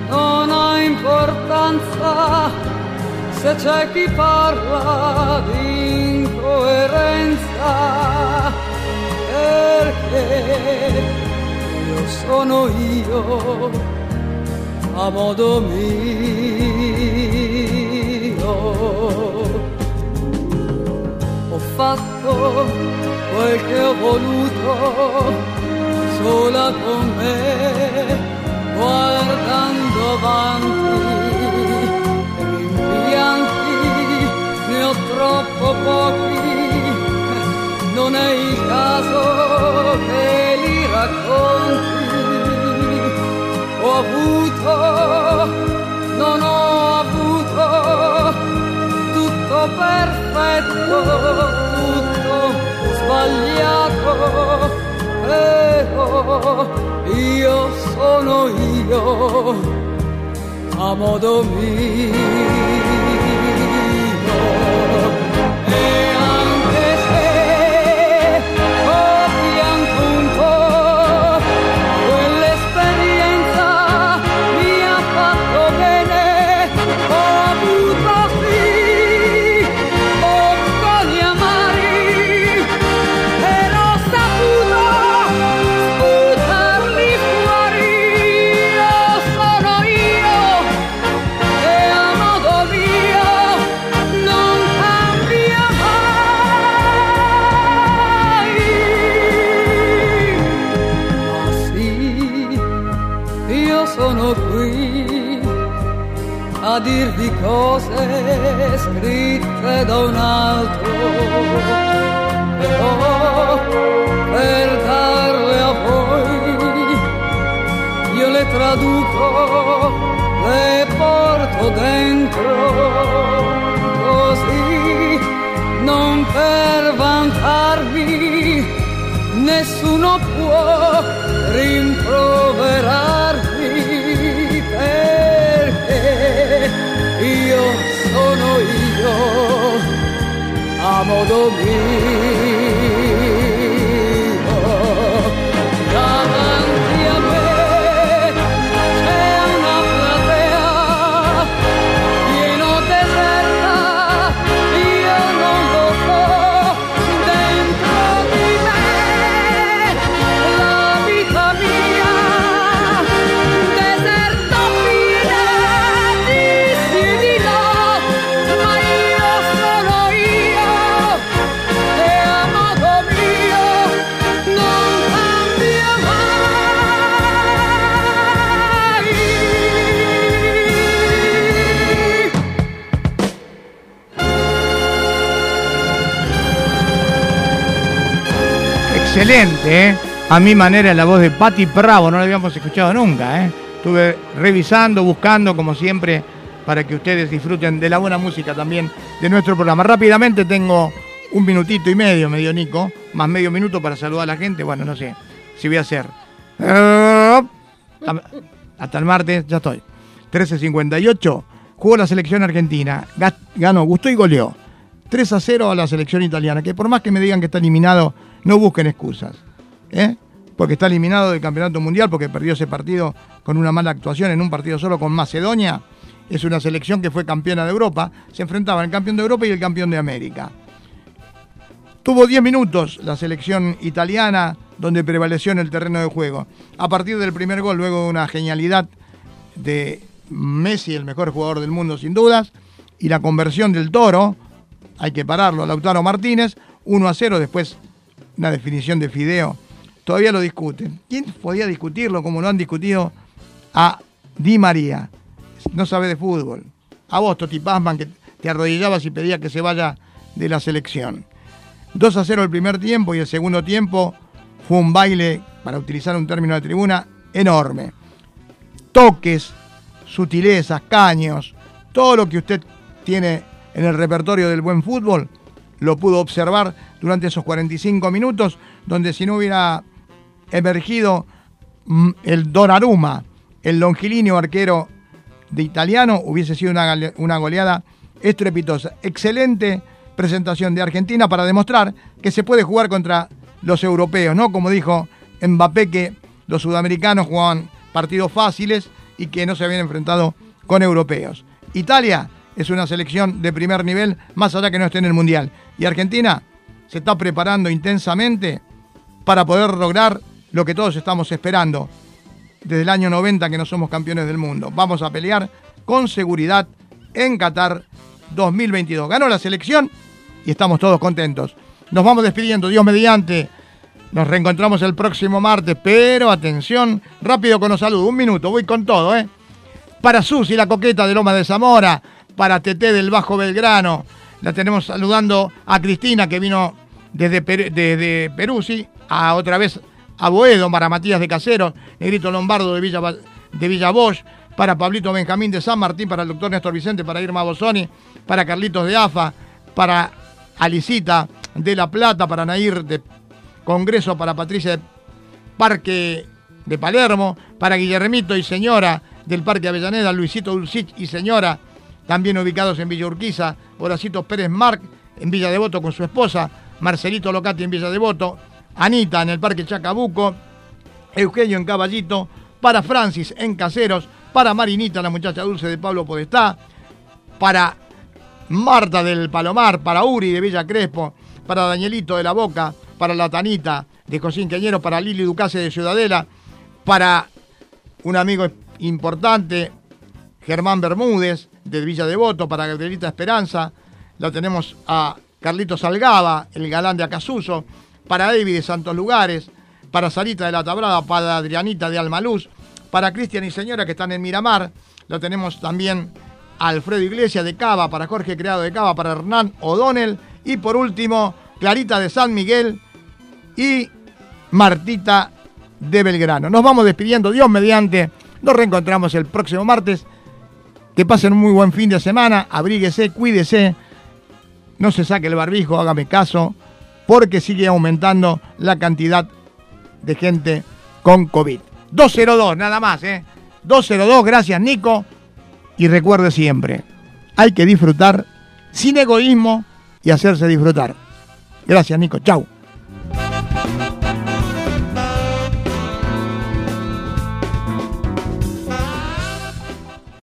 non ha importanza se c'è chi parla di incoerenza, perché io sono io a modo mio. Ho fatto quel che ho voluto sola con me, guardando avanti. Rimpianti ne ho troppo pochi, non è il caso che li racconti. Ho avuto, non ho tutto perfetto, tutto sbagliato, però io sono io a modo mio. Dirvi cose scritte da un altro, però per darle a voi io le traduco, le porto dentro, così non per vantarmi, nessuno può a modo mio. Excelente, ¿eh? A mi manera la voz de Patti Bravo, no la habíamos escuchado nunca, ¿eh? Estuve revisando, buscando, como siempre, para que ustedes disfruten de la buena música también de nuestro programa. Rápidamente tengo un minutito y medio, medio Nico, más medio minuto para saludar a la gente. Bueno, no sé si voy a hacer. Hasta el martes, ya estoy. 13.58, jugó la selección argentina, Ga- ganó, gustó y goleó. 3 a 0 a la selección italiana, que por más que me digan que está eliminado, no busquen excusas. ¿eh? Porque está eliminado del campeonato mundial, porque perdió ese partido con una mala actuación en un partido solo con Macedonia. Es una selección que fue campeona de Europa. Se enfrentaba el campeón de Europa y el campeón de América. Tuvo 10 minutos la selección italiana, donde prevaleció en el terreno de juego. A partir del primer gol, luego de una genialidad de Messi, el mejor jugador del mundo sin dudas, y la conversión del toro, hay que pararlo, Lautaro Martínez, 1 a 0, después una definición de Fideo. Todavía lo discuten. ¿Quién podía discutirlo como lo han discutido a Di María? No sabe de fútbol. A vos, Toti Pazman, que te arrodillabas y pedías que se vaya de la selección. 2 a 0 el primer tiempo y el segundo tiempo fue un baile, para utilizar un término de tribuna, enorme. Toques, sutilezas, caños, todo lo que usted tiene en el repertorio del buen fútbol, lo pudo observar durante esos 45 minutos, donde si no hubiera emergido mm, el Donnarumma, el longilíneo arquero de italiano, hubiese sido una, una goleada estrepitosa. Excelente presentación de Argentina para demostrar que se puede jugar contra los europeos, ¿no? Como dijo Mbappé que los sudamericanos jugaban partidos fáciles y que no se habían enfrentado con europeos. Italia es una selección de primer nivel, más allá que no esté en el Mundial. Y Argentina se está preparando intensamente para poder lograr lo que todos estamos esperando desde el año 90 que no somos campeones del mundo. Vamos a pelear con seguridad en Qatar 2022. Ganó la selección y estamos todos contentos. Nos vamos despidiendo, Dios mediante. Nos reencontramos el próximo martes, pero atención, rápido con los saludos, un minuto, voy con todo, ¿eh? Para Susi, la coqueta de Loma de Zamora, para Teté del Bajo Belgrano, la tenemos saludando a Cristina que vino desde, Per- desde Perú, sí, a otra vez a Boedo, para Matías de Casero, Negrito Lombardo de Villa, de para Pablito Benjamín de San Martín, para el doctor Néstor Vicente, para Irma Bosoni, para Carlitos de AFA, para Alicita de La Plata, para Nair de Congreso, para Patricia de Parque de Palermo, para Guillermito y señora del Parque Avellaneda, Luisito Dulcich y señora, también ubicados en Villa Urquiza, Horacito Pérez Marc en Villa Devoto con su esposa, Marcelito Locati en Villa Devoto, Anita en el Parque Chacabuco, Eugenio en Caballito, para Francis en Caseros, para Marinita, la muchacha dulce de Pablo Podestá, para Marta del Palomar, para Uri de Villa Crespo, para Danielito de la Boca, para la Tanita de Josín Queñero, para Lili Ducase de Ciudadela, para un amigo importante, Germán Bermúdez de Villa Devoto, para Gabrielita Esperanza, la tenemos a Carlito Salgaba, el galán de Acasuso, para David de Santos Lugares, para Sarita de la Tabrada, para Adrianita de Almaluz, para Cristian y Señora que están en Miramar, lo tenemos también a Alfredo Iglesias de Cava, para Jorge Creado de Cava, para Hernán O'Donnell y por último Clarita de San Miguel y Martita de Belgrano. Nos vamos despidiendo, Dios mediante, nos reencontramos el próximo martes. Que pasen un muy buen fin de semana, abríguese, cuídese, no se saque el barbijo, hágame caso, porque sigue aumentando la cantidad de gente con COVID. 202, nada más, ¿eh? 202, gracias Nico. Y recuerde siempre, hay que disfrutar sin egoísmo y hacerse disfrutar. Gracias Nico, chau.